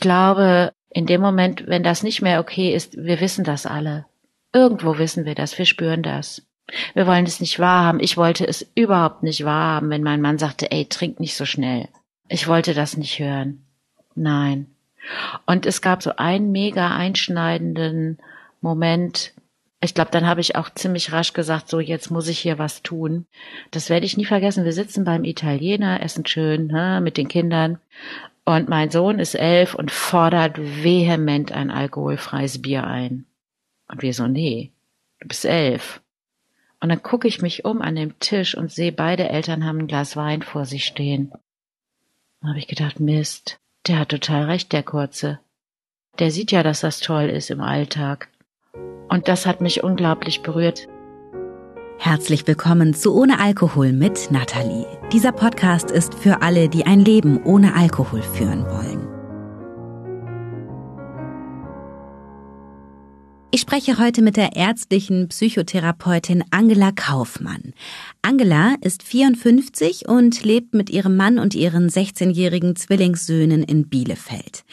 ich glaube, in dem Moment, wenn das nicht mehr okay ist, wir wissen das alle. Irgendwo wissen wir das, wir spüren das. Wir wollen es nicht wahrhaben. Ich wollte es überhaupt nicht wahrhaben, wenn mein Mann sagte, ey, trink nicht so schnell. Ich wollte das nicht hören. Nein. Und es gab so einen mega einschneidenden Moment. Ich glaube, dann habe ich auch ziemlich rasch gesagt, so jetzt muss ich hier was tun. Das werde ich nie vergessen. Wir sitzen beim Italiener, essen schön ne, mit den Kindern. Und mein Sohn ist elf und fordert vehement ein alkoholfreies Bier ein. Und wir so, nee, du bist elf. Und dann gucke ich mich um an dem Tisch und sehe, beide Eltern haben ein Glas Wein vor sich stehen. Da habe ich gedacht, Mist, der hat total recht, der Kurze. Der sieht ja, dass das toll ist im Alltag. Und das hat mich unglaublich berührt. Herzlich willkommen zu Ohne Alkohol mit Nathalie. Dieser Podcast ist für alle, die ein Leben ohne Alkohol führen wollen. Ich spreche heute mit der ärztlichen Psychotherapeutin Angela Kaufmann. Angela ist 54 und lebt mit ihrem Mann und ihren 16-jährigen Zwillingssöhnen in Bielefeld.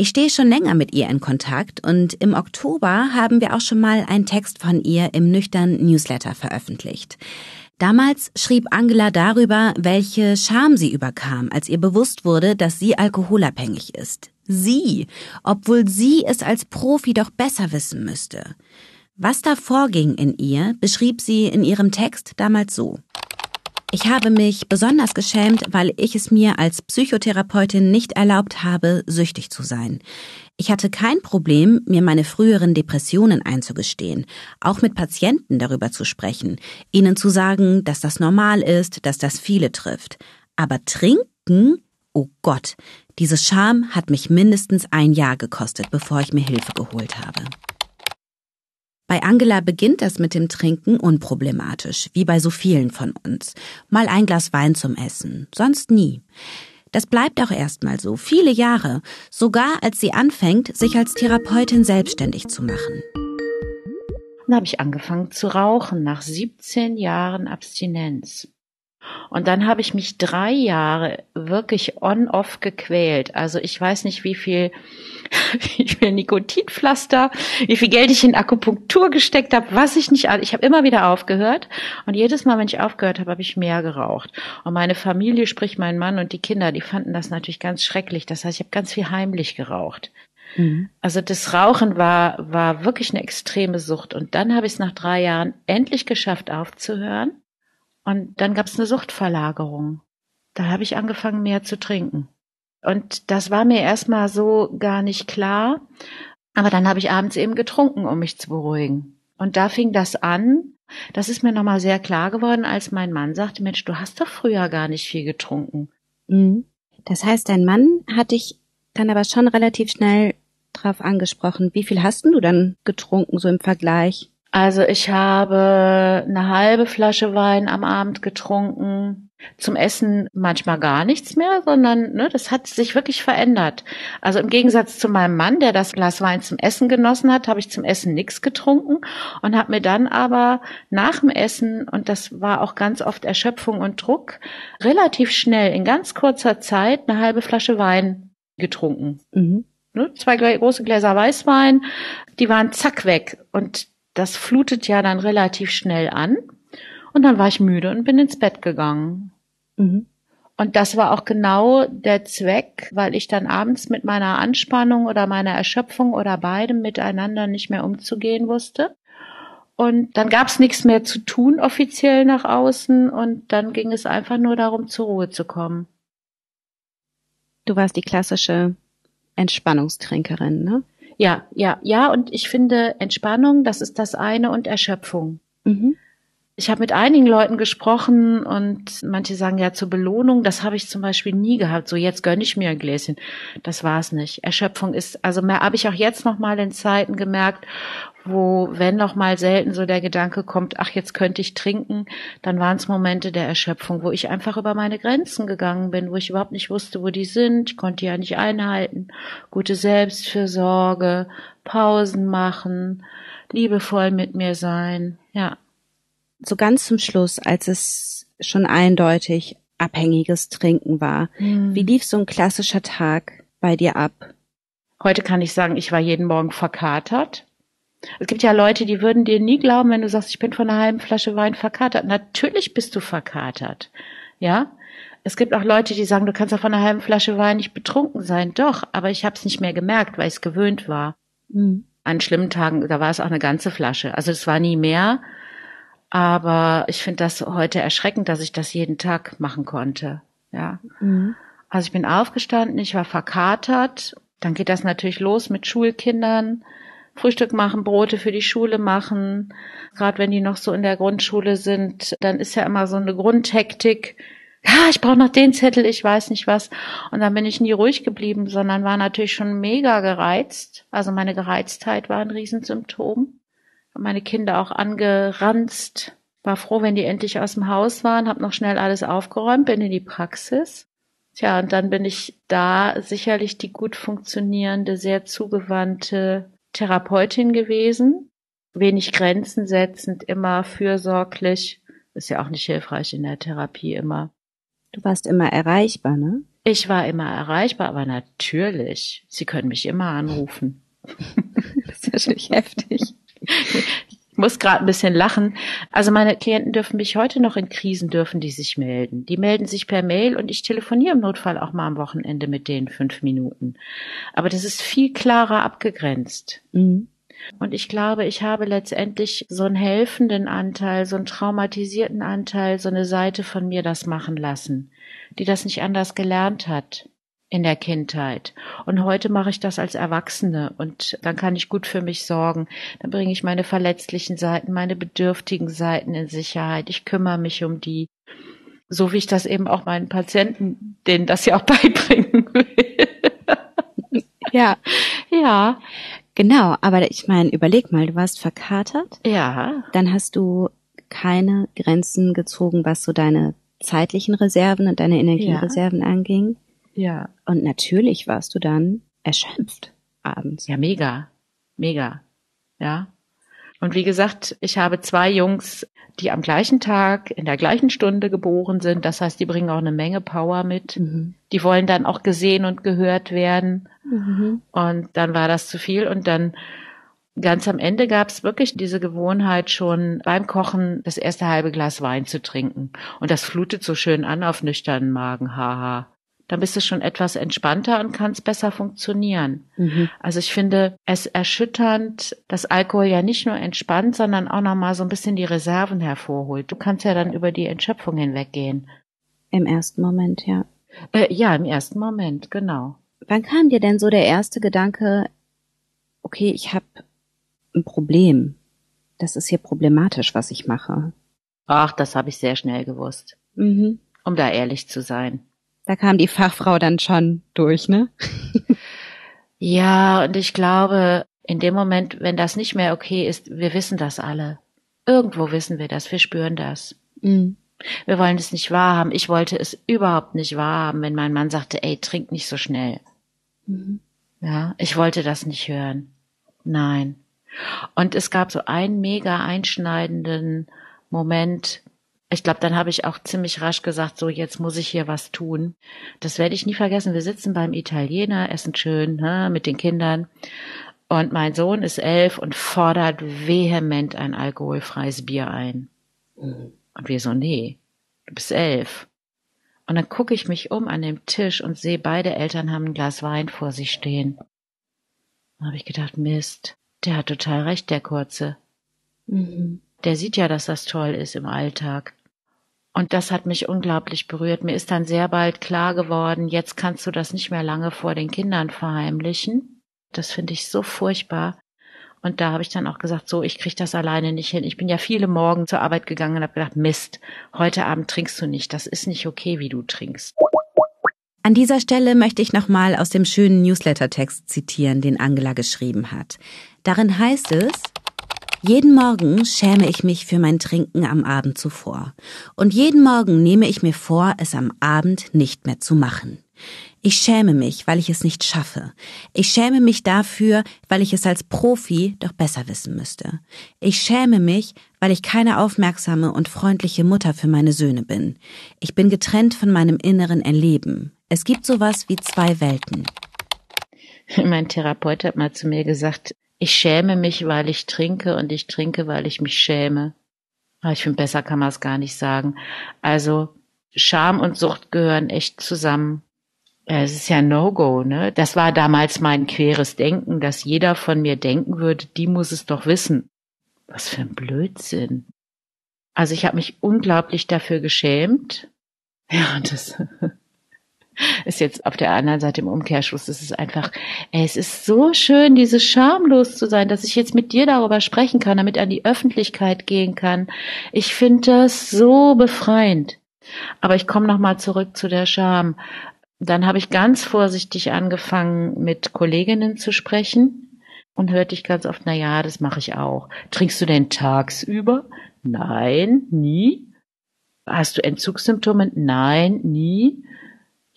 Ich stehe schon länger mit ihr in Kontakt und im Oktober haben wir auch schon mal einen Text von ihr im nüchtern Newsletter veröffentlicht. Damals schrieb Angela darüber, welche Scham sie überkam, als ihr bewusst wurde, dass sie alkoholabhängig ist. Sie, obwohl sie es als Profi doch besser wissen müsste. Was da vorging in ihr, beschrieb sie in ihrem Text damals so. Ich habe mich besonders geschämt, weil ich es mir als Psychotherapeutin nicht erlaubt habe, süchtig zu sein. Ich hatte kein Problem, mir meine früheren Depressionen einzugestehen, auch mit Patienten darüber zu sprechen, ihnen zu sagen, dass das normal ist, dass das viele trifft. Aber trinken? Oh Gott, diese Scham hat mich mindestens ein Jahr gekostet, bevor ich mir Hilfe geholt habe. Bei Angela beginnt das mit dem Trinken unproblematisch, wie bei so vielen von uns. Mal ein Glas Wein zum Essen, sonst nie. Das bleibt auch erstmal so, viele Jahre, sogar als sie anfängt, sich als Therapeutin selbstständig zu machen. Dann habe ich angefangen zu rauchen nach 17 Jahren Abstinenz. Und dann habe ich mich drei Jahre wirklich on-off gequält. Also ich weiß nicht, wie viel, wie viel Nikotinpflaster, wie viel Geld ich in Akupunktur gesteckt habe, was ich nicht Ich habe immer wieder aufgehört. Und jedes Mal, wenn ich aufgehört habe, habe ich mehr geraucht. Und meine Familie, sprich mein Mann und die Kinder, die fanden das natürlich ganz schrecklich. Das heißt, ich habe ganz viel heimlich geraucht. Mhm. Also das Rauchen war, war wirklich eine extreme Sucht. Und dann habe ich es nach drei Jahren endlich geschafft aufzuhören. Und dann gab es eine Suchtverlagerung. Da habe ich angefangen, mehr zu trinken. Und das war mir erstmal so gar nicht klar. Aber dann habe ich abends eben getrunken, um mich zu beruhigen. Und da fing das an. Das ist mir nochmal sehr klar geworden, als mein Mann sagte, Mensch, du hast doch früher gar nicht viel getrunken. Mhm. Das heißt, dein Mann hat dich dann aber schon relativ schnell drauf angesprochen. Wie viel hast du dann getrunken, so im Vergleich? Also ich habe eine halbe Flasche Wein am Abend getrunken. Zum Essen manchmal gar nichts mehr, sondern ne, das hat sich wirklich verändert. Also im Gegensatz zu meinem Mann, der das Glas Wein zum Essen genossen hat, habe ich zum Essen nichts getrunken und habe mir dann aber nach dem Essen, und das war auch ganz oft Erschöpfung und Druck, relativ schnell in ganz kurzer Zeit eine halbe Flasche Wein getrunken. Mhm. Ne, zwei große Gläser Weißwein, die waren zack weg. Und das flutet ja dann relativ schnell an. Und dann war ich müde und bin ins Bett gegangen. Mhm. Und das war auch genau der Zweck, weil ich dann abends mit meiner Anspannung oder meiner Erschöpfung oder beidem miteinander nicht mehr umzugehen wusste. Und dann gab es nichts mehr zu tun offiziell nach außen und dann ging es einfach nur darum, zur Ruhe zu kommen. Du warst die klassische Entspannungstrinkerin, ne? Ja, ja, ja. Und ich finde Entspannung, das ist das eine und Erschöpfung. Mhm. Ich habe mit einigen Leuten gesprochen und manche sagen ja zur Belohnung, das habe ich zum Beispiel nie gehabt. So jetzt gönne ich mir ein Gläschen. Das war's nicht. Erschöpfung ist, also mehr habe ich auch jetzt noch mal in Zeiten gemerkt, wo, wenn noch mal selten so der Gedanke kommt, ach, jetzt könnte ich trinken, dann waren es Momente der Erschöpfung, wo ich einfach über meine Grenzen gegangen bin, wo ich überhaupt nicht wusste, wo die sind, ich konnte ja nicht einhalten, gute Selbstfürsorge, Pausen machen, liebevoll mit mir sein, ja. So ganz zum Schluss, als es schon eindeutig abhängiges Trinken war, hm. wie lief so ein klassischer Tag bei dir ab? Heute kann ich sagen, ich war jeden Morgen verkatert. Es gibt ja Leute, die würden dir nie glauben, wenn du sagst, ich bin von einer halben Flasche Wein verkatert. Natürlich bist du verkatert. Ja? Es gibt auch Leute, die sagen, du kannst ja von einer halben Flasche Wein nicht betrunken sein. Doch, aber ich habe es nicht mehr gemerkt, weil ich es gewöhnt war. Mhm. An schlimmen Tagen, da war es auch eine ganze Flasche. Also es war nie mehr. Aber ich finde das heute erschreckend, dass ich das jeden Tag machen konnte. Ja. Mhm. Also ich bin aufgestanden, ich war verkatert. Dann geht das natürlich los mit Schulkindern. Frühstück machen, Brote für die Schule machen. Gerade wenn die noch so in der Grundschule sind, dann ist ja immer so eine Grundhektik. Ja, ich brauche noch den Zettel, ich weiß nicht was. Und dann bin ich nie ruhig geblieben, sondern war natürlich schon mega gereizt. Also meine Gereiztheit war ein Riesensymptom. Meine Kinder auch angeranzt. War froh, wenn die endlich aus dem Haus waren, habe noch schnell alles aufgeräumt, bin in die Praxis. Tja, und dann bin ich da sicherlich die gut funktionierende, sehr zugewandte Therapeutin gewesen, wenig Grenzen setzend, immer fürsorglich. Ist ja auch nicht hilfreich in der Therapie immer. Du warst immer erreichbar, ne? Ich war immer erreichbar, aber natürlich. Sie können mich immer anrufen. das ist natürlich heftig. Ich muss gerade ein bisschen lachen. Also meine Klienten dürfen mich heute noch in Krisen dürfen die sich melden. Die melden sich per Mail und ich telefoniere im Notfall auch mal am Wochenende mit denen fünf Minuten. Aber das ist viel klarer abgegrenzt. Mhm. Und ich glaube, ich habe letztendlich so einen helfenden Anteil, so einen traumatisierten Anteil, so eine Seite von mir das machen lassen, die das nicht anders gelernt hat in der Kindheit. Und heute mache ich das als Erwachsene und dann kann ich gut für mich sorgen. Dann bringe ich meine verletzlichen Seiten, meine bedürftigen Seiten in Sicherheit. Ich kümmere mich um die. So wie ich das eben auch meinen Patienten, denen das ja auch beibringen will. ja. Ja. Genau, aber ich meine, überleg mal, du warst verkatert. Ja. Dann hast du keine Grenzen gezogen, was so deine zeitlichen Reserven und deine Energiereserven ja. anging. Ja. Und natürlich warst du dann erschöpft abends. Ja, mega. Mega. Ja. Und wie gesagt, ich habe zwei Jungs, die am gleichen Tag, in der gleichen Stunde geboren sind. Das heißt, die bringen auch eine Menge Power mit. Mhm. Die wollen dann auch gesehen und gehört werden. Mhm. Und dann war das zu viel. Und dann ganz am Ende gab es wirklich diese Gewohnheit schon beim Kochen das erste halbe Glas Wein zu trinken. Und das flutet so schön an auf nüchternen Magen, haha dann bist du schon etwas entspannter und kannst besser funktionieren. Mhm. Also ich finde es erschütternd, dass Alkohol ja nicht nur entspannt, sondern auch nochmal so ein bisschen die Reserven hervorholt. Du kannst ja dann über die Entschöpfung hinweggehen. Im ersten Moment, ja. Äh, ja, im ersten Moment, genau. Wann kam dir denn so der erste Gedanke, okay, ich habe ein Problem. Das ist hier problematisch, was ich mache. Ach, das habe ich sehr schnell gewusst. Mhm. Um da ehrlich zu sein. Da kam die Fachfrau dann schon durch, ne? ja, und ich glaube, in dem Moment, wenn das nicht mehr okay ist, wir wissen das alle. Irgendwo wissen wir das, wir spüren das. Mhm. Wir wollen es nicht wahrhaben. Ich wollte es überhaupt nicht wahrhaben, wenn mein Mann sagte, ey, trink nicht so schnell. Mhm. Ja, ich wollte das nicht hören. Nein. Und es gab so einen mega einschneidenden Moment, ich glaube, dann habe ich auch ziemlich rasch gesagt, so jetzt muss ich hier was tun. Das werde ich nie vergessen. Wir sitzen beim Italiener, essen schön ne, mit den Kindern. Und mein Sohn ist elf und fordert vehement ein alkoholfreies Bier ein. Mhm. Und wir so, nee, du bist elf. Und dann gucke ich mich um an dem Tisch und sehe, beide Eltern haben ein Glas Wein vor sich stehen. Da habe ich gedacht, Mist, der hat total recht, der Kurze. Mhm. Der sieht ja, dass das toll ist im Alltag. Und das hat mich unglaublich berührt. Mir ist dann sehr bald klar geworden, jetzt kannst du das nicht mehr lange vor den Kindern verheimlichen. Das finde ich so furchtbar. Und da habe ich dann auch gesagt, so, ich kriege das alleine nicht hin. Ich bin ja viele Morgen zur Arbeit gegangen und habe gedacht, Mist, heute Abend trinkst du nicht. Das ist nicht okay, wie du trinkst. An dieser Stelle möchte ich nochmal aus dem schönen Newsletter-Text zitieren, den Angela geschrieben hat. Darin heißt es, jeden Morgen schäme ich mich für mein Trinken am Abend zuvor. Und jeden Morgen nehme ich mir vor, es am Abend nicht mehr zu machen. Ich schäme mich, weil ich es nicht schaffe. Ich schäme mich dafür, weil ich es als Profi doch besser wissen müsste. Ich schäme mich, weil ich keine aufmerksame und freundliche Mutter für meine Söhne bin. Ich bin getrennt von meinem inneren Erleben. Es gibt sowas wie zwei Welten. Mein Therapeut hat mal zu mir gesagt, ich schäme mich, weil ich trinke und ich trinke, weil ich mich schäme. Aber ich finde, besser kann man es gar nicht sagen. Also Scham und Sucht gehören echt zusammen. Es ist ja No-Go, ne? Das war damals mein queres Denken, dass jeder von mir denken würde, die muss es doch wissen. Was für ein Blödsinn. Also ich habe mich unglaublich dafür geschämt. Ja, und das ist jetzt auf der anderen Seite im Umkehrschluss. Es ist einfach, ey, es ist so schön, dieses schamlos zu sein, dass ich jetzt mit dir darüber sprechen kann, damit an die Öffentlichkeit gehen kann. Ich finde das so befreiend. Aber ich komme nochmal zurück zu der Scham. Dann habe ich ganz vorsichtig angefangen, mit Kolleginnen zu sprechen und hörte ich ganz oft, na ja, das mache ich auch. Trinkst du denn tagsüber? Nein, nie. Hast du Entzugssymptome? Nein, nie.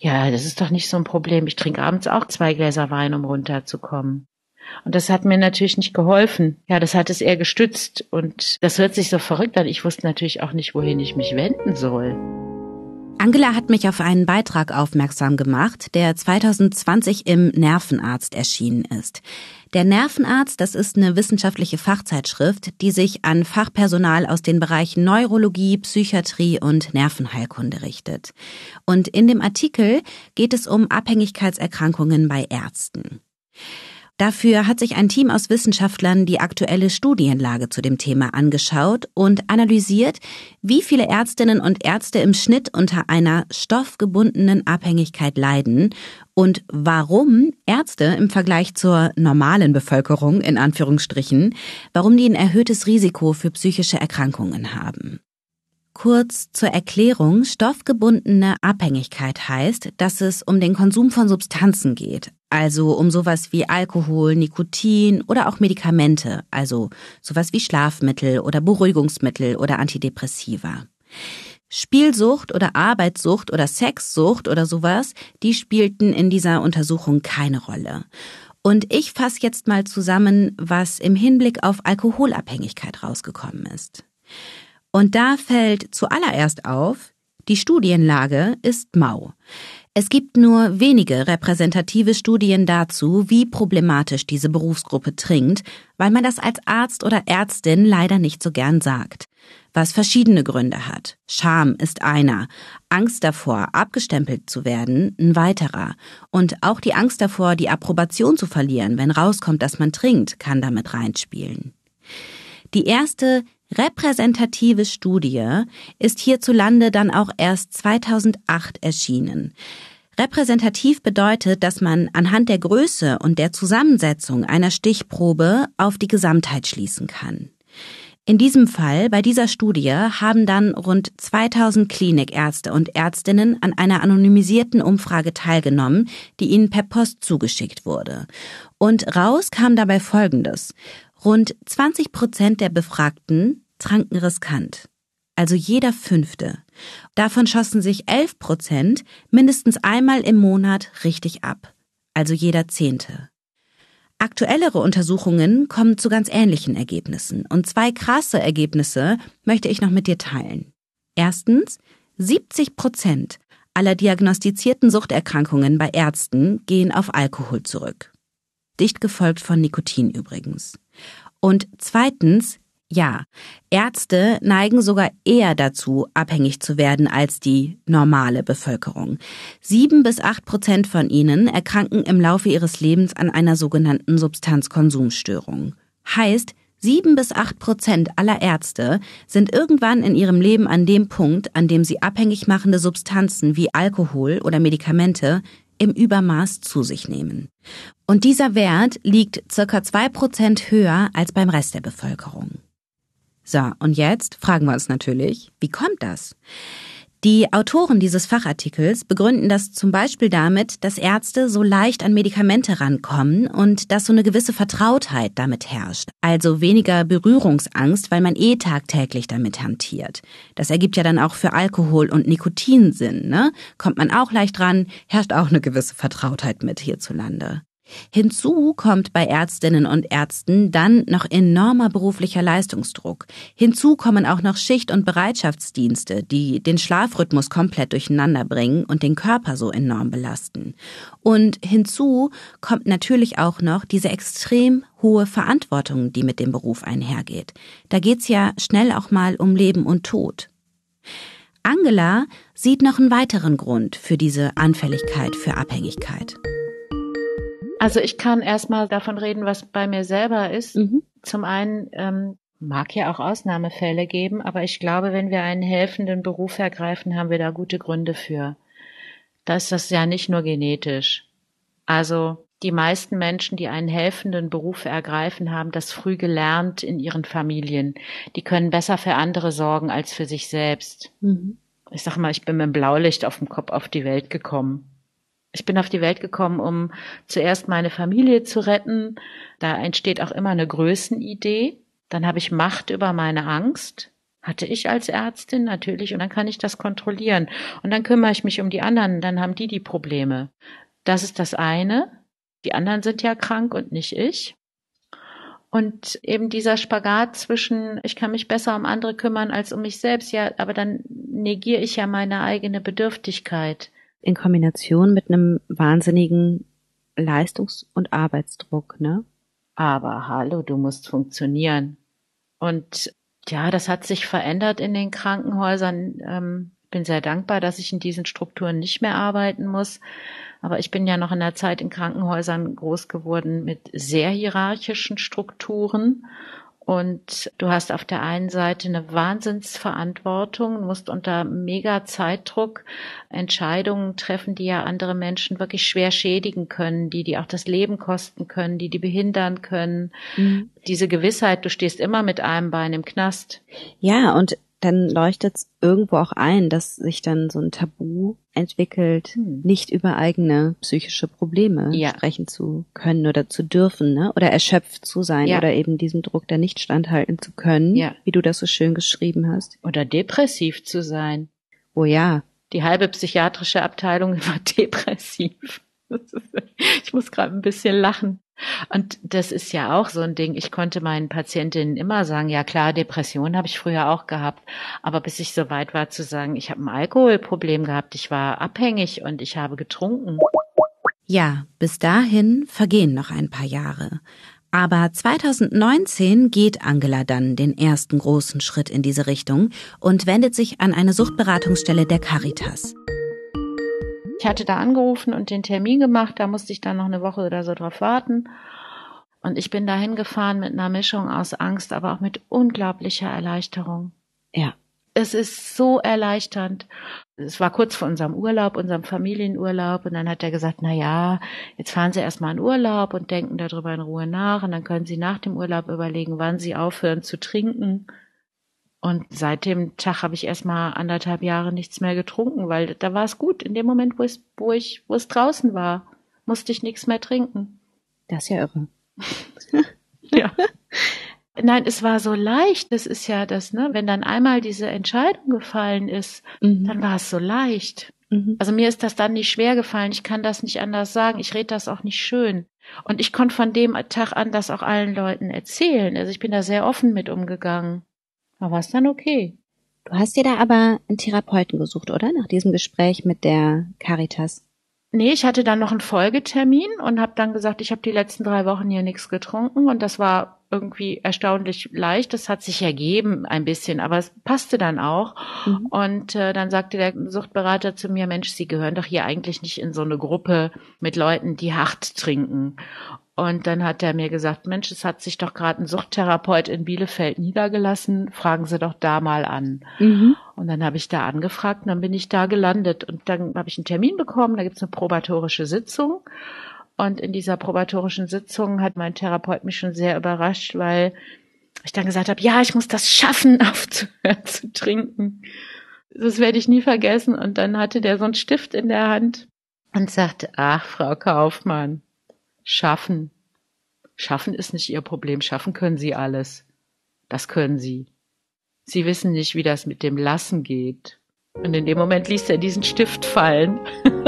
Ja, das ist doch nicht so ein Problem. Ich trinke abends auch zwei Gläser Wein, um runterzukommen. Und das hat mir natürlich nicht geholfen. Ja, das hat es eher gestützt. Und das hört sich so verrückt an. Ich wusste natürlich auch nicht, wohin ich mich wenden soll. Angela hat mich auf einen Beitrag aufmerksam gemacht, der 2020 im Nervenarzt erschienen ist. Der Nervenarzt, das ist eine wissenschaftliche Fachzeitschrift, die sich an Fachpersonal aus den Bereichen Neurologie, Psychiatrie und Nervenheilkunde richtet. Und in dem Artikel geht es um Abhängigkeitserkrankungen bei Ärzten. Dafür hat sich ein Team aus Wissenschaftlern die aktuelle Studienlage zu dem Thema angeschaut und analysiert, wie viele Ärztinnen und Ärzte im Schnitt unter einer stoffgebundenen Abhängigkeit leiden und warum Ärzte im Vergleich zur normalen Bevölkerung in Anführungsstrichen, warum die ein erhöhtes Risiko für psychische Erkrankungen haben. Kurz zur Erklärung, stoffgebundene Abhängigkeit heißt, dass es um den Konsum von Substanzen geht, also um sowas wie Alkohol, Nikotin oder auch Medikamente, also sowas wie Schlafmittel oder Beruhigungsmittel oder Antidepressiva. Spielsucht oder Arbeitssucht oder Sexsucht oder sowas, die spielten in dieser Untersuchung keine Rolle. Und ich fasse jetzt mal zusammen, was im Hinblick auf Alkoholabhängigkeit rausgekommen ist. Und da fällt zuallererst auf, die Studienlage ist mau. Es gibt nur wenige repräsentative Studien dazu, wie problematisch diese Berufsgruppe trinkt, weil man das als Arzt oder Ärztin leider nicht so gern sagt. Was verschiedene Gründe hat. Scham ist einer, Angst davor, abgestempelt zu werden, ein weiterer. Und auch die Angst davor, die Approbation zu verlieren, wenn rauskommt, dass man trinkt, kann damit reinspielen. Die erste repräsentative Studie ist hierzulande dann auch erst 2008 erschienen. Repräsentativ bedeutet, dass man anhand der Größe und der Zusammensetzung einer Stichprobe auf die Gesamtheit schließen kann. In diesem Fall, bei dieser Studie, haben dann rund 2000 Klinikärzte und Ärztinnen an einer anonymisierten Umfrage teilgenommen, die ihnen per Post zugeschickt wurde. Und raus kam dabei Folgendes. Rund 20 Prozent der Befragten tranken riskant. Also jeder Fünfte. Davon schossen sich 11 Prozent mindestens einmal im Monat richtig ab. Also jeder Zehnte. Aktuellere Untersuchungen kommen zu ganz ähnlichen Ergebnissen. Und zwei krasse Ergebnisse möchte ich noch mit dir teilen. Erstens, 70 Prozent aller diagnostizierten Suchterkrankungen bei Ärzten gehen auf Alkohol zurück. Dicht gefolgt von Nikotin übrigens. Und zweitens, ja, Ärzte neigen sogar eher dazu, abhängig zu werden als die normale Bevölkerung. Sieben bis acht Prozent von ihnen erkranken im Laufe ihres Lebens an einer sogenannten Substanzkonsumstörung. Heißt, sieben bis acht Prozent aller Ärzte sind irgendwann in ihrem Leben an dem Punkt, an dem sie abhängig machende Substanzen wie Alkohol oder Medikamente im Übermaß zu sich nehmen. Und dieser Wert liegt circa zwei Prozent höher als beim Rest der Bevölkerung. So, und jetzt fragen wir uns natürlich, wie kommt das? Die Autoren dieses Fachartikels begründen das zum Beispiel damit, dass Ärzte so leicht an Medikamente rankommen und dass so eine gewisse Vertrautheit damit herrscht. Also weniger Berührungsangst, weil man eh tagtäglich damit hantiert. Das ergibt ja dann auch für Alkohol und Nikotin Sinn, ne? Kommt man auch leicht ran, herrscht auch eine gewisse Vertrautheit mit hierzulande. Hinzu kommt bei Ärztinnen und Ärzten dann noch enormer beruflicher Leistungsdruck. Hinzu kommen auch noch Schicht- und Bereitschaftsdienste, die den Schlafrhythmus komplett durcheinander bringen und den Körper so enorm belasten. Und hinzu kommt natürlich auch noch diese extrem hohe Verantwortung, die mit dem Beruf einhergeht. Da geht's ja schnell auch mal um Leben und Tod. Angela sieht noch einen weiteren Grund für diese Anfälligkeit für Abhängigkeit. Also ich kann erstmal davon reden, was bei mir selber ist. Mhm. Zum einen ähm, mag ja auch Ausnahmefälle geben, aber ich glaube, wenn wir einen helfenden Beruf ergreifen, haben wir da gute Gründe für. Da ist das ja nicht nur genetisch. Also die meisten Menschen, die einen helfenden Beruf ergreifen, haben das früh gelernt in ihren Familien. Die können besser für andere sorgen als für sich selbst. Mhm. Ich sag mal, ich bin mit dem Blaulicht auf dem Kopf auf die Welt gekommen. Ich bin auf die Welt gekommen, um zuerst meine Familie zu retten. Da entsteht auch immer eine Größenidee. Dann habe ich Macht über meine Angst. Hatte ich als Ärztin natürlich. Und dann kann ich das kontrollieren. Und dann kümmere ich mich um die anderen. Dann haben die die Probleme. Das ist das eine. Die anderen sind ja krank und nicht ich. Und eben dieser Spagat zwischen, ich kann mich besser um andere kümmern als um mich selbst, ja, aber dann negiere ich ja meine eigene Bedürftigkeit in Kombination mit einem wahnsinnigen Leistungs- und Arbeitsdruck, ne? Aber hallo, du musst funktionieren. Und ja, das hat sich verändert in den Krankenhäusern. Ähm, bin sehr dankbar, dass ich in diesen Strukturen nicht mehr arbeiten muss. Aber ich bin ja noch in der Zeit in Krankenhäusern groß geworden mit sehr hierarchischen Strukturen und du hast auf der einen Seite eine Wahnsinnsverantwortung, musst unter mega Zeitdruck Entscheidungen treffen, die ja andere Menschen wirklich schwer schädigen können, die die auch das Leben kosten können, die die behindern können. Mhm. Diese Gewissheit, du stehst immer mit einem Bein im Knast. Ja, und dann leuchtet es irgendwo auch ein, dass sich dann so ein Tabu entwickelt, hm. nicht über eigene psychische Probleme ja. sprechen zu können oder zu dürfen, ne? Oder erschöpft zu sein ja. oder eben diesem Druck da nicht standhalten zu können, ja. wie du das so schön geschrieben hast. Oder depressiv zu sein. Oh ja. Die halbe psychiatrische Abteilung war depressiv. Ich muss gerade ein bisschen lachen. Und das ist ja auch so ein Ding. Ich konnte meinen Patientinnen immer sagen, ja klar, Depression habe ich früher auch gehabt. Aber bis ich so weit war zu sagen, ich habe ein Alkoholproblem gehabt, ich war abhängig und ich habe getrunken. Ja, bis dahin vergehen noch ein paar Jahre. Aber 2019 geht Angela dann den ersten großen Schritt in diese Richtung und wendet sich an eine Suchtberatungsstelle der Caritas. Ich hatte da angerufen und den Termin gemacht, da musste ich dann noch eine Woche oder so drauf warten. Und ich bin dahin gefahren mit einer Mischung aus Angst, aber auch mit unglaublicher Erleichterung. Ja. Es ist so erleichternd. Es war kurz vor unserem Urlaub, unserem Familienurlaub, und dann hat er gesagt, na ja, jetzt fahren Sie erstmal in Urlaub und denken darüber in Ruhe nach, und dann können Sie nach dem Urlaub überlegen, wann Sie aufhören zu trinken. Und seit dem Tag habe ich erstmal anderthalb Jahre nichts mehr getrunken, weil da war es gut. In dem Moment, wo, es, wo ich, wo es draußen war, musste ich nichts mehr trinken. Das ist ja irre. ja. Nein, es war so leicht. Das ist ja das, ne? Wenn dann einmal diese Entscheidung gefallen ist, mhm. dann war es so leicht. Mhm. Also mir ist das dann nicht schwer gefallen. Ich kann das nicht anders sagen. Ich rede das auch nicht schön. Und ich konnte von dem Tag an das auch allen Leuten erzählen. Also ich bin da sehr offen mit umgegangen. Da war es dann okay. Du hast dir da aber einen Therapeuten gesucht, oder? Nach diesem Gespräch mit der Caritas. Nee, ich hatte dann noch einen Folgetermin und habe dann gesagt, ich habe die letzten drei Wochen hier nichts getrunken und das war irgendwie erstaunlich leicht. Das hat sich ergeben ein bisschen, aber es passte dann auch. Mhm. Und äh, dann sagte der Suchtberater zu mir, Mensch, Sie gehören doch hier eigentlich nicht in so eine Gruppe mit Leuten, die hart trinken. Und dann hat er mir gesagt, Mensch, es hat sich doch gerade ein Suchttherapeut in Bielefeld niedergelassen, fragen Sie doch da mal an. Mhm. Und dann habe ich da angefragt und dann bin ich da gelandet. Und dann habe ich einen Termin bekommen, da gibt's eine probatorische Sitzung. Und in dieser probatorischen Sitzung hat mein Therapeut mich schon sehr überrascht, weil ich dann gesagt habe, ja, ich muss das schaffen, aufzuhören zu trinken. Das werde ich nie vergessen. Und dann hatte der so einen Stift in der Hand und sagte, ach, Frau Kaufmann, Schaffen. Schaffen ist nicht Ihr Problem. Schaffen können Sie alles. Das können Sie. Sie wissen nicht, wie das mit dem Lassen geht. Und in dem Moment ließ er diesen Stift fallen.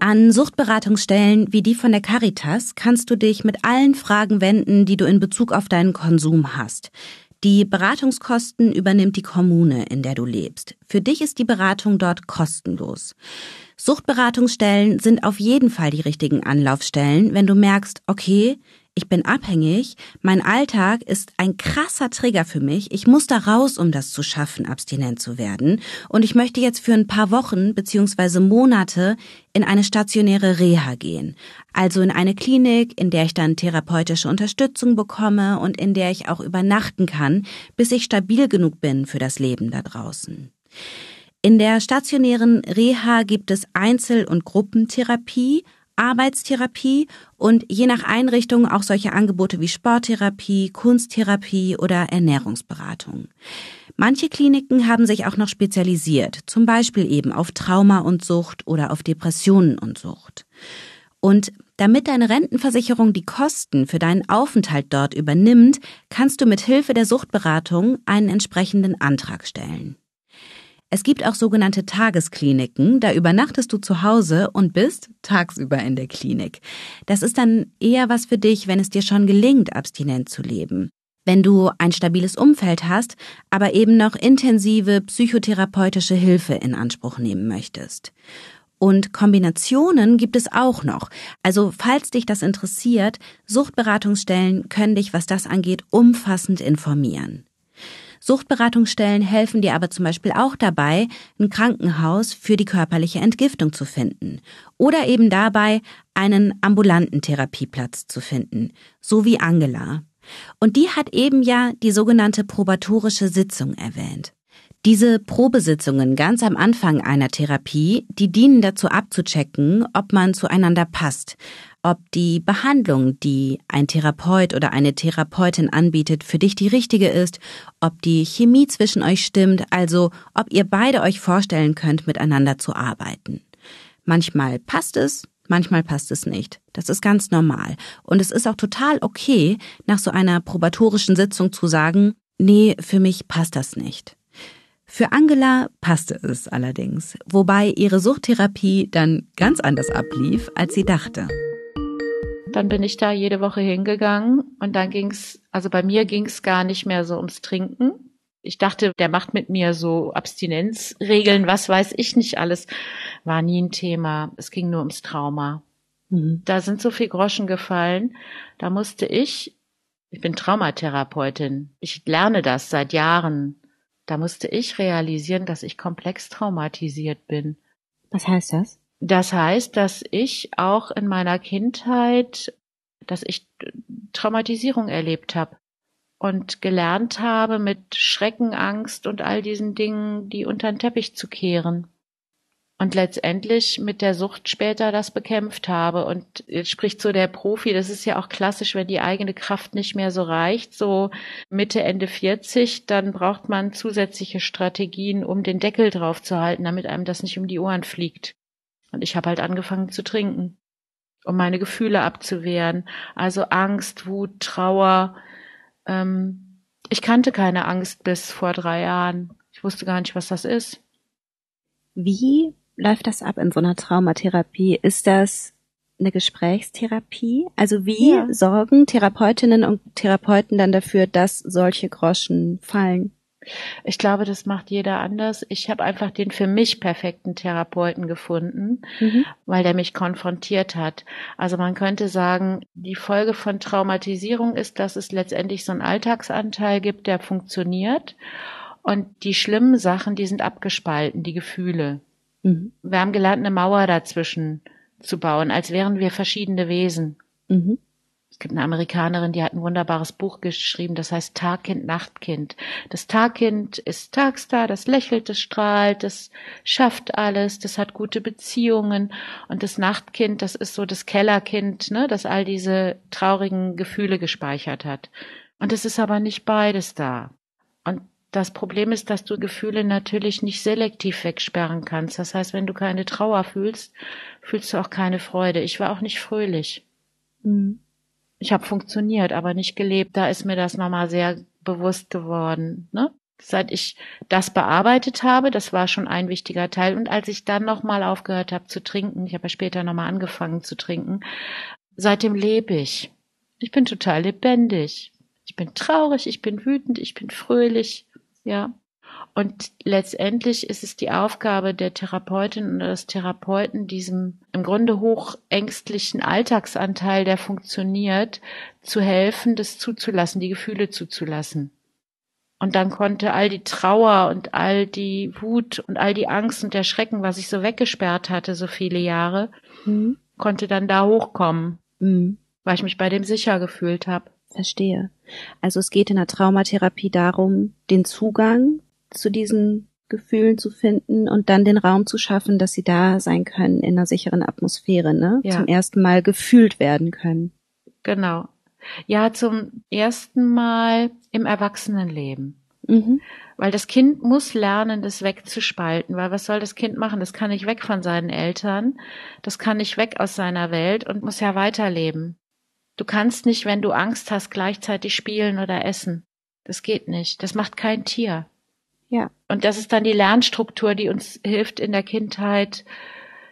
An Suchtberatungsstellen wie die von der Caritas kannst du dich mit allen Fragen wenden, die du in Bezug auf deinen Konsum hast. Die Beratungskosten übernimmt die Kommune, in der du lebst. Für dich ist die Beratung dort kostenlos. Suchtberatungsstellen sind auf jeden Fall die richtigen Anlaufstellen, wenn du merkst, okay, ich bin abhängig, mein Alltag ist ein krasser Trigger für mich, ich muss da raus, um das zu schaffen, abstinent zu werden, und ich möchte jetzt für ein paar Wochen bzw. Monate in eine stationäre Reha gehen, also in eine Klinik, in der ich dann therapeutische Unterstützung bekomme und in der ich auch übernachten kann, bis ich stabil genug bin für das Leben da draußen. In der stationären Reha gibt es Einzel- und Gruppentherapie, Arbeitstherapie und je nach Einrichtung auch solche Angebote wie Sporttherapie, Kunsttherapie oder Ernährungsberatung. Manche Kliniken haben sich auch noch spezialisiert, zum Beispiel eben auf Trauma und Sucht oder auf Depressionen und Sucht. Und damit deine Rentenversicherung die Kosten für deinen Aufenthalt dort übernimmt, kannst du mit Hilfe der Suchtberatung einen entsprechenden Antrag stellen. Es gibt auch sogenannte Tageskliniken, da übernachtest du zu Hause und bist tagsüber in der Klinik. Das ist dann eher was für dich, wenn es dir schon gelingt, abstinent zu leben. Wenn du ein stabiles Umfeld hast, aber eben noch intensive psychotherapeutische Hilfe in Anspruch nehmen möchtest. Und Kombinationen gibt es auch noch. Also falls dich das interessiert, Suchtberatungsstellen können dich, was das angeht, umfassend informieren. Suchtberatungsstellen helfen dir aber zum Beispiel auch dabei, ein Krankenhaus für die körperliche Entgiftung zu finden oder eben dabei, einen ambulanten Therapieplatz zu finden, so wie Angela. Und die hat eben ja die sogenannte probatorische Sitzung erwähnt. Diese Probesitzungen ganz am Anfang einer Therapie, die dienen dazu abzuchecken, ob man zueinander passt, ob die Behandlung, die ein Therapeut oder eine Therapeutin anbietet, für dich die richtige ist, ob die Chemie zwischen euch stimmt, also ob ihr beide euch vorstellen könnt, miteinander zu arbeiten. Manchmal passt es, manchmal passt es nicht. Das ist ganz normal. Und es ist auch total okay, nach so einer probatorischen Sitzung zu sagen, nee, für mich passt das nicht. Für Angela passte es allerdings, wobei ihre Suchttherapie dann ganz anders ablief, als sie dachte. Dann bin ich da jede Woche hingegangen und dann ging's, also bei mir ging's gar nicht mehr so ums Trinken. Ich dachte, der macht mit mir so Abstinenzregeln, was weiß ich nicht alles. War nie ein Thema. Es ging nur ums Trauma. Mhm. Da sind so viel Groschen gefallen. Da musste ich, ich bin Traumatherapeutin. Ich lerne das seit Jahren. Da musste ich realisieren, dass ich komplex traumatisiert bin. Was heißt das? Das heißt, dass ich auch in meiner Kindheit, dass ich Traumatisierung erlebt habe und gelernt habe, mit Schrecken, Angst und all diesen Dingen die unter den Teppich zu kehren und letztendlich mit der Sucht später das bekämpft habe. Und jetzt spricht so der Profi, das ist ja auch klassisch, wenn die eigene Kraft nicht mehr so reicht, so Mitte, Ende 40, dann braucht man zusätzliche Strategien, um den Deckel drauf zu halten, damit einem das nicht um die Ohren fliegt. Und ich habe halt angefangen zu trinken, um meine Gefühle abzuwehren. Also Angst, Wut, Trauer. Ähm, ich kannte keine Angst bis vor drei Jahren. Ich wusste gar nicht, was das ist. Wie läuft das ab in so einer Traumatherapie? Ist das eine Gesprächstherapie? Also wie ja. sorgen Therapeutinnen und Therapeuten dann dafür, dass solche Groschen fallen? Ich glaube, das macht jeder anders. Ich habe einfach den für mich perfekten Therapeuten gefunden, mhm. weil der mich konfrontiert hat. Also man könnte sagen, die Folge von Traumatisierung ist, dass es letztendlich so einen Alltagsanteil gibt, der funktioniert. Und die schlimmen Sachen, die sind abgespalten, die Gefühle. Mhm. Wir haben gelernt, eine Mauer dazwischen zu bauen, als wären wir verschiedene Wesen. Mhm. Es gibt eine Amerikanerin, die hat ein wunderbares Buch geschrieben, das heißt Tagkind, Nachtkind. Das Tagkind ist tagstar, das lächelt, das strahlt, das schafft alles, das hat gute Beziehungen. Und das Nachtkind, das ist so das Kellerkind, ne, das all diese traurigen Gefühle gespeichert hat. Und es ist aber nicht beides da. Und das Problem ist, dass du Gefühle natürlich nicht selektiv wegsperren kannst. Das heißt, wenn du keine Trauer fühlst, fühlst du auch keine Freude. Ich war auch nicht fröhlich. Mhm. Ich habe funktioniert, aber nicht gelebt. Da ist mir das nochmal sehr bewusst geworden. Ne? seit ich das bearbeitet habe, das war schon ein wichtiger Teil. Und als ich dann nochmal aufgehört habe zu trinken, ich habe ja später nochmal angefangen zu trinken, seitdem lebe ich. Ich bin total lebendig. Ich bin traurig, ich bin wütend, ich bin fröhlich, ja. Und letztendlich ist es die Aufgabe der Therapeutin oder des Therapeuten, diesem im Grunde hochängstlichen Alltagsanteil, der funktioniert, zu helfen, das zuzulassen, die Gefühle zuzulassen. Und dann konnte all die Trauer und all die Wut und all die Angst und der Schrecken, was ich so weggesperrt hatte, so viele Jahre, mhm. konnte dann da hochkommen, mhm. weil ich mich bei dem sicher gefühlt habe. Verstehe. Also es geht in der Traumatherapie darum, den Zugang zu diesen Gefühlen zu finden und dann den Raum zu schaffen, dass sie da sein können in einer sicheren Atmosphäre, ne? Ja. Zum ersten Mal gefühlt werden können. Genau. Ja, zum ersten Mal im Erwachsenenleben. Mhm. Weil das Kind muss lernen, das wegzuspalten, weil was soll das Kind machen? Das kann nicht weg von seinen Eltern, das kann nicht weg aus seiner Welt und muss ja weiterleben. Du kannst nicht, wenn du Angst hast, gleichzeitig spielen oder essen. Das geht nicht. Das macht kein Tier. Ja. Und das ist dann die Lernstruktur, die uns hilft in der Kindheit,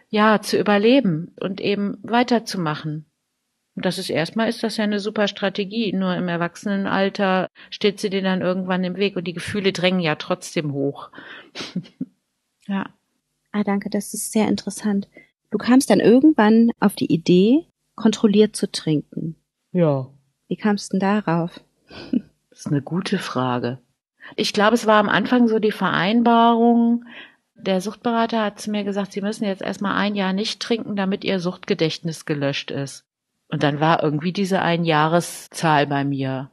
ja, zu überleben und eben weiterzumachen. Und das ist erstmal ist das ja eine super Strategie. Nur im Erwachsenenalter steht sie dir dann irgendwann im Weg und die Gefühle drängen ja trotzdem hoch. ja. Ah, danke, das ist sehr interessant. Du kamst dann irgendwann auf die Idee, kontrolliert zu trinken. Ja. Wie kamst du denn darauf? das ist eine gute Frage. Ich glaube, es war am Anfang so die Vereinbarung, der Suchtberater hat zu mir gesagt, Sie müssen jetzt erstmal ein Jahr nicht trinken, damit Ihr Suchtgedächtnis gelöscht ist. Und dann war irgendwie diese Einjahreszahl bei mir.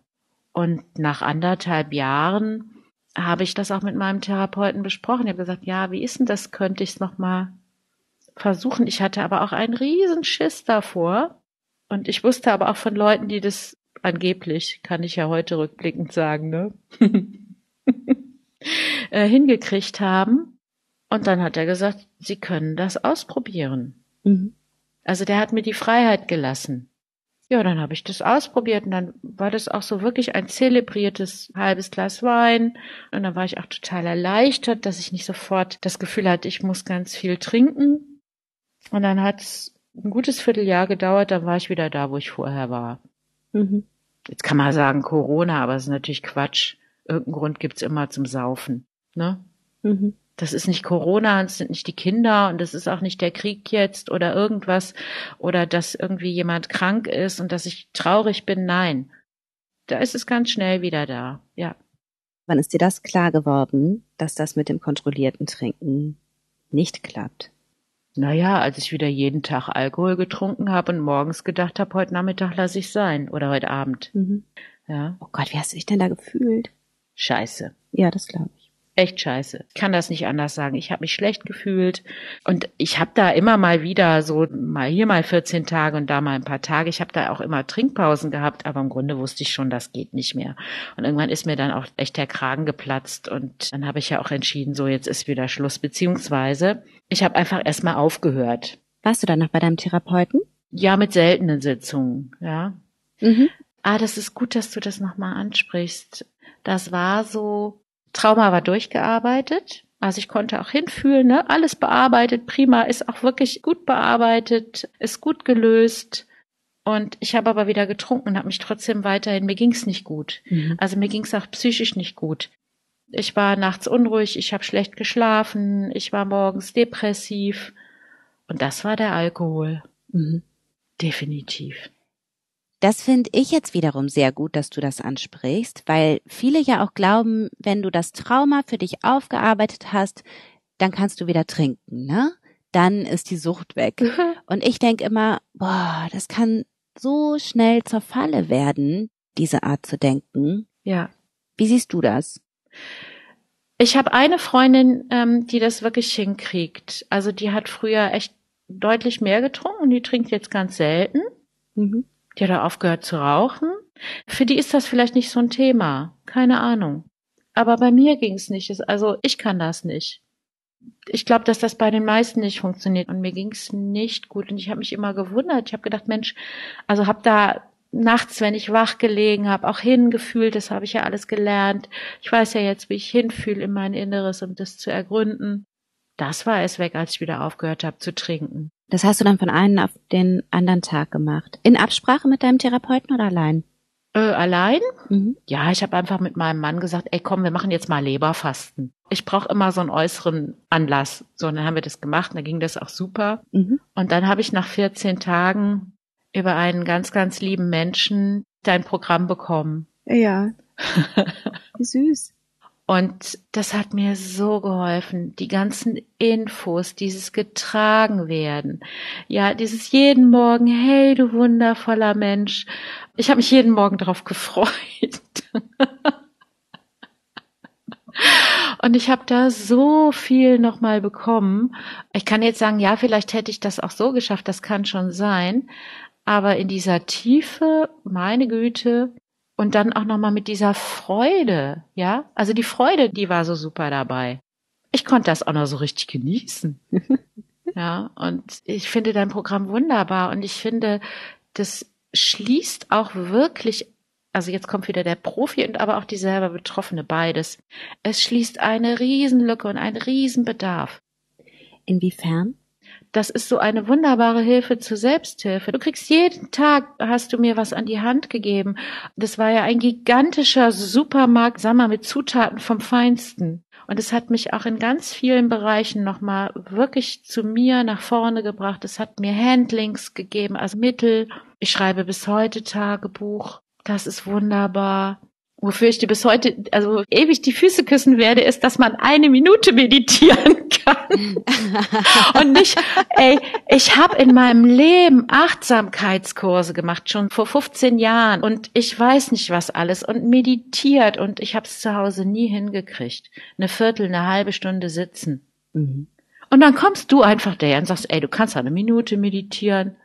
Und nach anderthalb Jahren habe ich das auch mit meinem Therapeuten besprochen. Ich habe gesagt, ja, wie ist denn das? Könnte ich es nochmal versuchen? Ich hatte aber auch einen riesen Schiss davor. Und ich wusste aber auch von Leuten, die das angeblich, kann ich ja heute rückblickend sagen, ne? Äh, hingekriegt haben. Und dann hat er gesagt, Sie können das ausprobieren. Mhm. Also der hat mir die Freiheit gelassen. Ja, dann habe ich das ausprobiert und dann war das auch so wirklich ein zelebriertes halbes Glas Wein. Und dann war ich auch total erleichtert, dass ich nicht sofort das Gefühl hatte, ich muss ganz viel trinken. Und dann hat es ein gutes Vierteljahr gedauert, dann war ich wieder da, wo ich vorher war. Mhm. Jetzt kann man sagen Corona, aber es ist natürlich Quatsch. Irgendeinen Grund gibt's immer zum Saufen. Ne? Mhm das ist nicht Corona, es sind nicht die Kinder und es ist auch nicht der Krieg jetzt oder irgendwas oder dass irgendwie jemand krank ist und dass ich traurig bin. Nein, da ist es ganz schnell wieder da. Ja. Wann ist dir das klar geworden, dass das mit dem kontrollierten Trinken nicht klappt? Naja, als ich wieder jeden Tag Alkohol getrunken habe und morgens gedacht habe, heute Nachmittag lasse ich sein oder heute Abend. Mhm. Ja. Oh Gott, wie hast du dich denn da gefühlt? Scheiße. Ja, das glaube ich echt scheiße. Ich kann das nicht anders sagen. Ich habe mich schlecht gefühlt und ich habe da immer mal wieder so mal hier mal 14 Tage und da mal ein paar Tage. Ich habe da auch immer Trinkpausen gehabt, aber im Grunde wusste ich schon, das geht nicht mehr. Und irgendwann ist mir dann auch echt der Kragen geplatzt und dann habe ich ja auch entschieden, so jetzt ist wieder Schluss. Beziehungsweise ich habe einfach erstmal aufgehört. Warst du dann noch bei deinem Therapeuten? Ja, mit seltenen Sitzungen, ja. Mhm. Ah, das ist gut, dass du das nochmal ansprichst. Das war so Trauma war durchgearbeitet. Also ich konnte auch hinfühlen, ne? alles bearbeitet, prima, ist auch wirklich gut bearbeitet, ist gut gelöst. Und ich habe aber wieder getrunken und habe mich trotzdem weiterhin, mir ging's nicht gut. Mhm. Also mir ging's auch psychisch nicht gut. Ich war nachts unruhig, ich habe schlecht geschlafen, ich war morgens depressiv. Und das war der Alkohol. Mhm. Definitiv. Das finde ich jetzt wiederum sehr gut, dass du das ansprichst, weil viele ja auch glauben, wenn du das Trauma für dich aufgearbeitet hast, dann kannst du wieder trinken, ne? Dann ist die Sucht weg. Und ich denke immer, boah, das kann so schnell zur Falle werden, diese Art zu denken. Ja. Wie siehst du das? Ich habe eine Freundin, ähm, die das wirklich hinkriegt. Also die hat früher echt deutlich mehr getrunken und die trinkt jetzt ganz selten. Mhm. Die hat aufgehört zu rauchen. Für die ist das vielleicht nicht so ein Thema. Keine Ahnung. Aber bei mir ging es nicht. Also ich kann das nicht. Ich glaube, dass das bei den meisten nicht funktioniert. Und mir ging es nicht gut. Und ich habe mich immer gewundert. Ich habe gedacht, Mensch, also habe da nachts, wenn ich wach gelegen habe, auch hingefühlt, das habe ich ja alles gelernt. Ich weiß ja jetzt, wie ich hinfühle in mein Inneres, um das zu ergründen. Das war es weg, als ich wieder aufgehört habe zu trinken. Das hast du dann von einem auf den anderen Tag gemacht. In Absprache mit deinem Therapeuten oder allein? Äh, allein? Mhm. Ja, ich habe einfach mit meinem Mann gesagt, ey komm, wir machen jetzt mal Leberfasten. Ich brauche immer so einen äußeren Anlass. So, und dann haben wir das gemacht, und dann ging das auch super. Mhm. Und dann habe ich nach 14 Tagen über einen ganz, ganz lieben Menschen dein Programm bekommen. Ja. Wie süß. Und das hat mir so geholfen, die ganzen Infos, dieses getragen werden. Ja, dieses jeden Morgen, hey, du wundervoller Mensch. Ich habe mich jeden Morgen darauf gefreut. Und ich habe da so viel nochmal bekommen. Ich kann jetzt sagen, ja, vielleicht hätte ich das auch so geschafft, das kann schon sein. Aber in dieser Tiefe, meine Güte, und dann auch nochmal mit dieser Freude, ja. Also die Freude, die war so super dabei. Ich konnte das auch noch so richtig genießen. ja, und ich finde dein Programm wunderbar und ich finde, das schließt auch wirklich, also jetzt kommt wieder der Profi und aber auch die selber Betroffene, beides. Es schließt eine Riesenlücke und einen Riesenbedarf. Inwiefern? Das ist so eine wunderbare Hilfe zur Selbsthilfe. Du kriegst jeden Tag, hast du mir was an die Hand gegeben. Das war ja ein gigantischer Supermarkt, sag mal, mit Zutaten vom Feinsten. Und es hat mich auch in ganz vielen Bereichen nochmal wirklich zu mir nach vorne gebracht. Es hat mir Handlings gegeben, also Mittel. Ich schreibe bis heute Tagebuch. Das ist wunderbar. Wofür ich dir bis heute, also ewig die Füße küssen werde, ist, dass man eine Minute meditieren kann. Und nicht, ey, ich habe in meinem Leben Achtsamkeitskurse gemacht, schon vor 15 Jahren. Und ich weiß nicht was alles und meditiert und ich habe es zu Hause nie hingekriegt. Eine Viertel, eine halbe Stunde sitzen. Mhm. Und dann kommst du einfach daher und sagst, ey, du kannst eine Minute meditieren.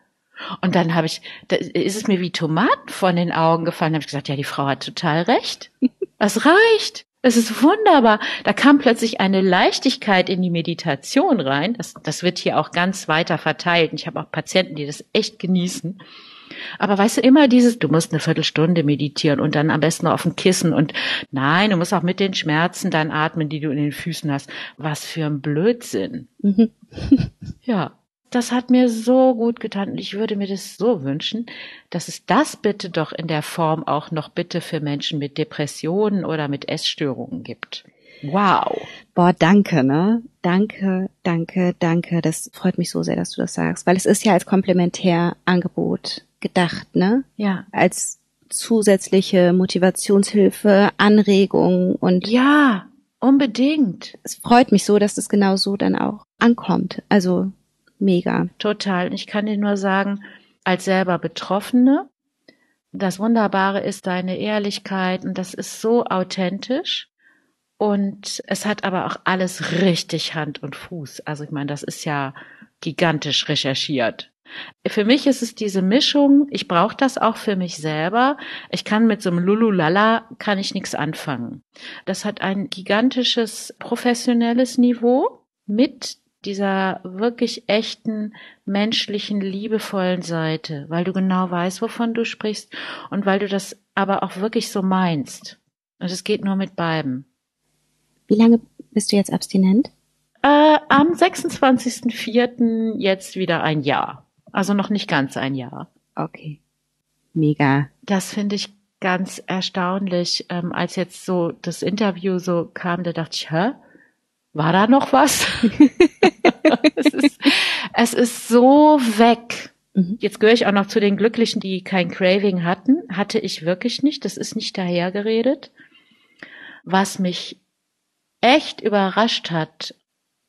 Und dann habe ich, da ist es mir wie Tomaten von den Augen gefallen. Da habe ich gesagt, ja, die Frau hat total recht. Es reicht. Es ist wunderbar. Da kam plötzlich eine Leichtigkeit in die Meditation rein. Das, das wird hier auch ganz weiter verteilt. Ich habe auch Patienten, die das echt genießen. Aber weißt du, immer dieses, du musst eine Viertelstunde meditieren und dann am besten auf dem Kissen und nein, du musst auch mit den Schmerzen dann atmen, die du in den Füßen hast. Was für ein Blödsinn. Mhm. ja das hat mir so gut getan und ich würde mir das so wünschen, dass es das bitte doch in der Form auch noch bitte für Menschen mit Depressionen oder mit Essstörungen gibt. Wow. Boah, danke, ne? Danke, danke, danke. Das freut mich so sehr, dass du das sagst, weil es ist ja als Komplementärangebot gedacht, ne? Ja. Als zusätzliche Motivationshilfe, Anregung und ja, unbedingt. Es freut mich so, dass das genau so dann auch ankommt. Also mega. Total. Ich kann dir nur sagen, als selber Betroffene, das Wunderbare ist deine Ehrlichkeit und das ist so authentisch. Und es hat aber auch alles richtig Hand und Fuß. Also ich meine, das ist ja gigantisch recherchiert. Für mich ist es diese Mischung, ich brauche das auch für mich selber. Ich kann mit so einem Lululala kann ich nichts anfangen. Das hat ein gigantisches professionelles Niveau mit dieser wirklich echten, menschlichen, liebevollen Seite, weil du genau weißt, wovon du sprichst und weil du das aber auch wirklich so meinst. Und es geht nur mit beiden. Wie lange bist du jetzt abstinent? Äh, am 26.04. jetzt wieder ein Jahr. Also noch nicht ganz ein Jahr. Okay. Mega. Das finde ich ganz erstaunlich. Ähm, als jetzt so das Interview so kam, da dachte ich, hä? war da noch was? es, ist, es ist so weg. Mhm. Jetzt gehöre ich auch noch zu den Glücklichen, die kein Craving hatten. Hatte ich wirklich nicht. Das ist nicht dahergeredet. Was mich echt überrascht hat,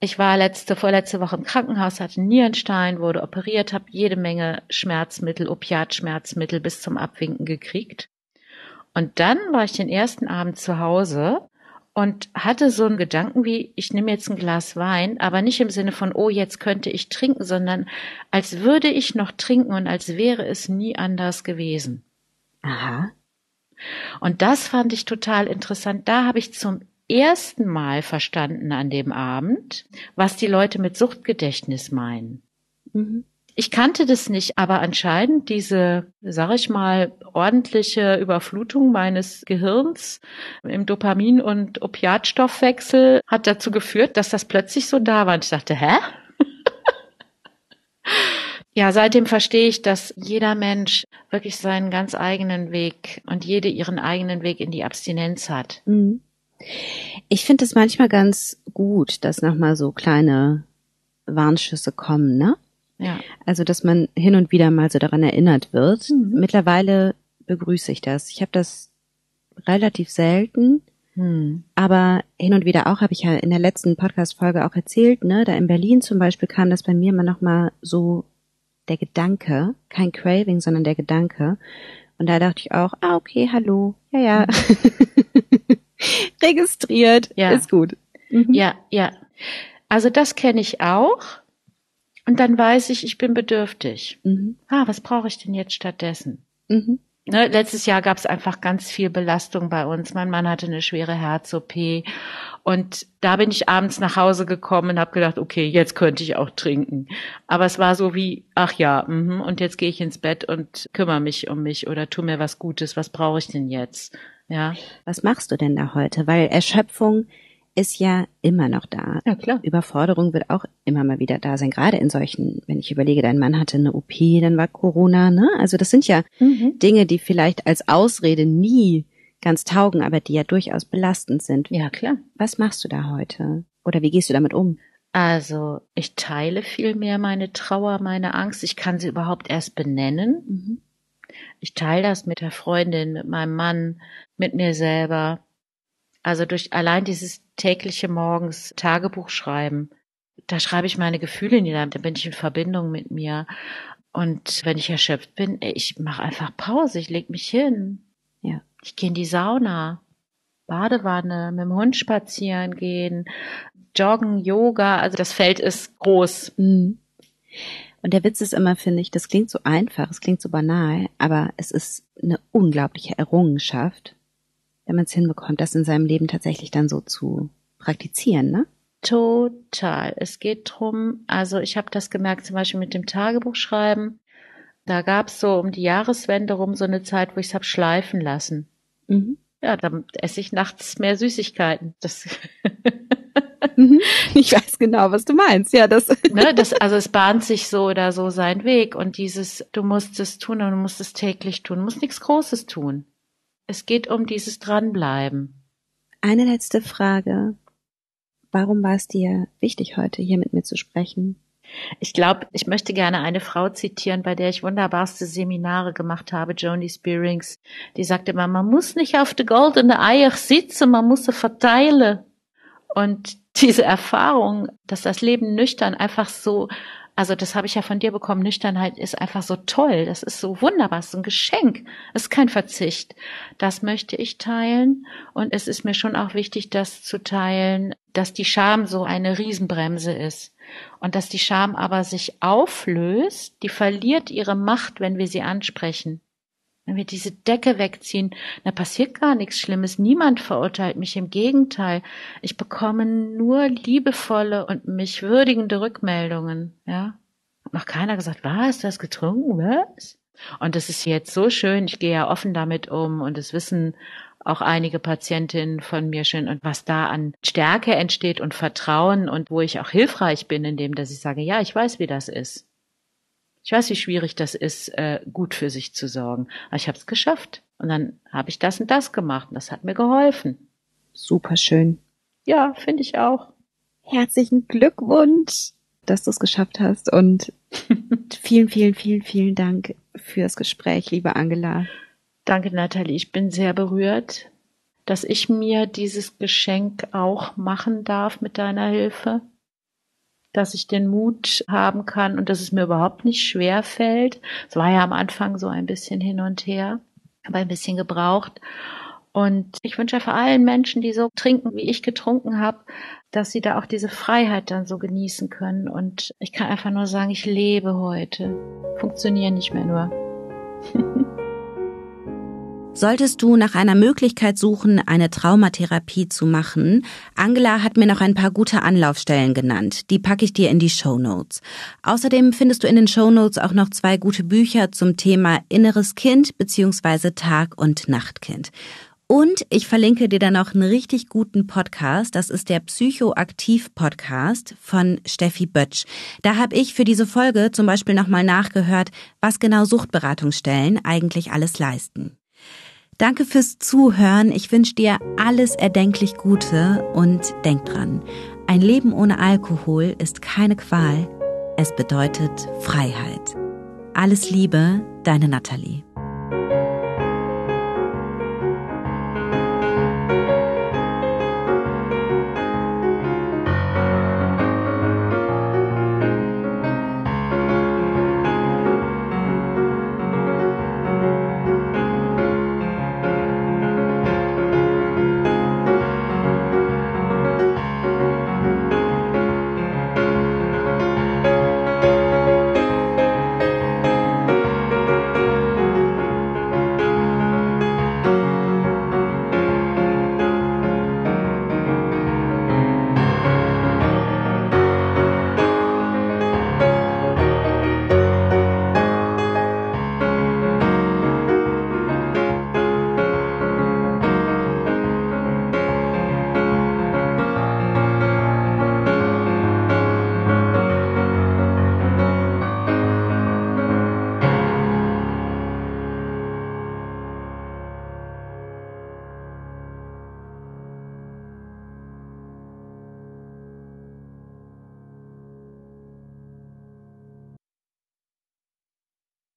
ich war letzte, vorletzte Woche im Krankenhaus, hatte Nierenstein, wurde operiert, habe jede Menge Schmerzmittel, Opiatschmerzmittel bis zum Abwinken gekriegt. Und dann war ich den ersten Abend zu Hause und hatte so einen Gedanken wie, ich nehme jetzt ein Glas Wein, aber nicht im Sinne von, oh, jetzt könnte ich trinken, sondern als würde ich noch trinken und als wäre es nie anders gewesen. Aha. Und das fand ich total interessant. Da habe ich zum ersten Mal verstanden an dem Abend, was die Leute mit Suchtgedächtnis meinen. Mhm. Ich kannte das nicht, aber anscheinend diese, sag ich mal, ordentliche Überflutung meines Gehirns im Dopamin- und Opiatstoffwechsel hat dazu geführt, dass das plötzlich so da war. Und ich dachte, hä? ja, seitdem verstehe ich, dass jeder Mensch wirklich seinen ganz eigenen Weg und jede ihren eigenen Weg in die Abstinenz hat. Mhm. Ich finde es manchmal ganz gut, dass nochmal so kleine Warnschüsse kommen, ne? Ja. Also, dass man hin und wieder mal so daran erinnert wird. Mhm. Mittlerweile begrüße ich das. Ich habe das relativ selten, mhm. aber hin und wieder auch, habe ich ja in der letzten Podcast-Folge auch erzählt, ne? Da in Berlin zum Beispiel kam das bei mir immer nochmal so der Gedanke, kein Craving, sondern der Gedanke. Und da dachte ich auch, ah, okay, hallo, ja, ja. Mhm. Registriert, ja. ist gut. Mhm. Ja, ja. Also das kenne ich auch. Und dann weiß ich, ich bin bedürftig. Mhm. Ah, was brauche ich denn jetzt stattdessen? Mhm. Ne, letztes Jahr gab es einfach ganz viel Belastung bei uns. Mein Mann hatte eine schwere Herz-OP und da bin ich abends nach Hause gekommen und habe gedacht, okay, jetzt könnte ich auch trinken. Aber es war so wie, ach ja, mh, und jetzt gehe ich ins Bett und kümmere mich um mich oder tu mir was Gutes. Was brauche ich denn jetzt? Ja. Was machst du denn da heute? Weil Erschöpfung ist ja immer noch da. Ja, klar. Überforderung wird auch immer mal wieder da sein. Gerade in solchen, wenn ich überlege, dein Mann hatte eine OP, dann war Corona, ne? Also das sind ja mhm. Dinge, die vielleicht als Ausrede nie ganz taugen, aber die ja durchaus belastend sind. Ja, klar. Was machst du da heute? Oder wie gehst du damit um? Also, ich teile viel mehr meine Trauer, meine Angst. Ich kann sie überhaupt erst benennen. Mhm. Ich teile das mit der Freundin, mit meinem Mann, mit mir selber. Also durch allein dieses tägliche morgens Tagebuch schreiben, da schreibe ich meine Gefühle nieder, da bin ich in Verbindung mit mir. Und wenn ich erschöpft bin, ich mache einfach Pause, ich leg mich hin. Ja. Ich gehe in die Sauna, Badewanne, mit dem Hund spazieren gehen, joggen, Yoga, also das Feld ist groß. Mhm. Und der Witz ist immer, finde ich, das klingt so einfach, es klingt so banal, aber es ist eine unglaubliche Errungenschaft, wenn man es hinbekommt, das in seinem Leben tatsächlich dann so zu praktizieren, ne? Total. Es geht drum, also ich habe das gemerkt zum Beispiel mit dem Tagebuchschreiben. Da gab es so um die Jahreswende rum so eine Zeit, wo ich es hab schleifen lassen. Mhm. Ja, dann esse ich nachts mehr Süßigkeiten. Das Mhm. ich weiß genau, was du meinst. Ja, das. ne, das. Also es bahnt sich so oder so sein Weg und dieses, du musst es tun und du musst es täglich tun, du musst nichts Großes tun. Es geht um dieses Dranbleiben. Eine letzte Frage. Warum war es dir wichtig, heute hier mit mir zu sprechen? Ich glaube, ich möchte gerne eine Frau zitieren, bei der ich wunderbarste Seminare gemacht habe, Joni Spearings. Die sagte immer, man muss nicht auf der goldene Eier sitzen, man muss sie verteilen. Und diese Erfahrung, dass das Leben nüchtern einfach so, also das habe ich ja von dir bekommen, Nüchternheit ist einfach so toll, das ist so wunderbar, es ist ein Geschenk, es ist kein Verzicht. Das möchte ich teilen. Und es ist mir schon auch wichtig, das zu teilen, dass die Scham so eine Riesenbremse ist. Und dass die Scham aber sich auflöst, die verliert ihre Macht, wenn wir sie ansprechen. Wenn wir diese Decke wegziehen, da passiert gar nichts Schlimmes. Niemand verurteilt mich. Im Gegenteil. Ich bekomme nur liebevolle und mich würdigende Rückmeldungen, ja. Hat noch keiner gesagt, was, du hast getrunken, was? Und das ist jetzt so schön. Ich gehe ja offen damit um und es wissen auch einige Patientinnen von mir schon und was da an Stärke entsteht und Vertrauen und wo ich auch hilfreich bin, indem dass ich sage, ja, ich weiß, wie das ist. Ich weiß, wie schwierig das ist, äh, gut für sich zu sorgen. Aber ich habe es geschafft. Und dann habe ich das und das gemacht. Und das hat mir geholfen. Super schön. Ja, finde ich auch. Herzlichen Glückwunsch, dass du es geschafft hast. Und vielen, vielen, vielen, vielen Dank fürs Gespräch, liebe Angela. Danke, Nathalie. Ich bin sehr berührt, dass ich mir dieses Geschenk auch machen darf mit deiner Hilfe dass ich den Mut haben kann und dass es mir überhaupt nicht schwer fällt. Es war ja am Anfang so ein bisschen hin und her, aber ein bisschen gebraucht. Und ich wünsche vor allen Menschen, die so trinken, wie ich getrunken habe, dass sie da auch diese Freiheit dann so genießen können. Und ich kann einfach nur sagen, ich lebe heute. Funktioniere nicht mehr nur. Solltest du nach einer Möglichkeit suchen, eine Traumatherapie zu machen, Angela hat mir noch ein paar gute Anlaufstellen genannt. Die packe ich dir in die Show Notes. Außerdem findest du in den Show Notes auch noch zwei gute Bücher zum Thema inneres Kind bzw. Tag- und Nachtkind. Und ich verlinke dir dann noch einen richtig guten Podcast. Das ist der Psychoaktiv-Podcast von Steffi Bötsch. Da habe ich für diese Folge zum Beispiel nochmal nachgehört, was genau Suchtberatungsstellen eigentlich alles leisten. Danke fürs Zuhören. Ich wünsche dir alles erdenklich Gute und denk dran, ein Leben ohne Alkohol ist keine Qual. Es bedeutet Freiheit. Alles Liebe, deine Nathalie.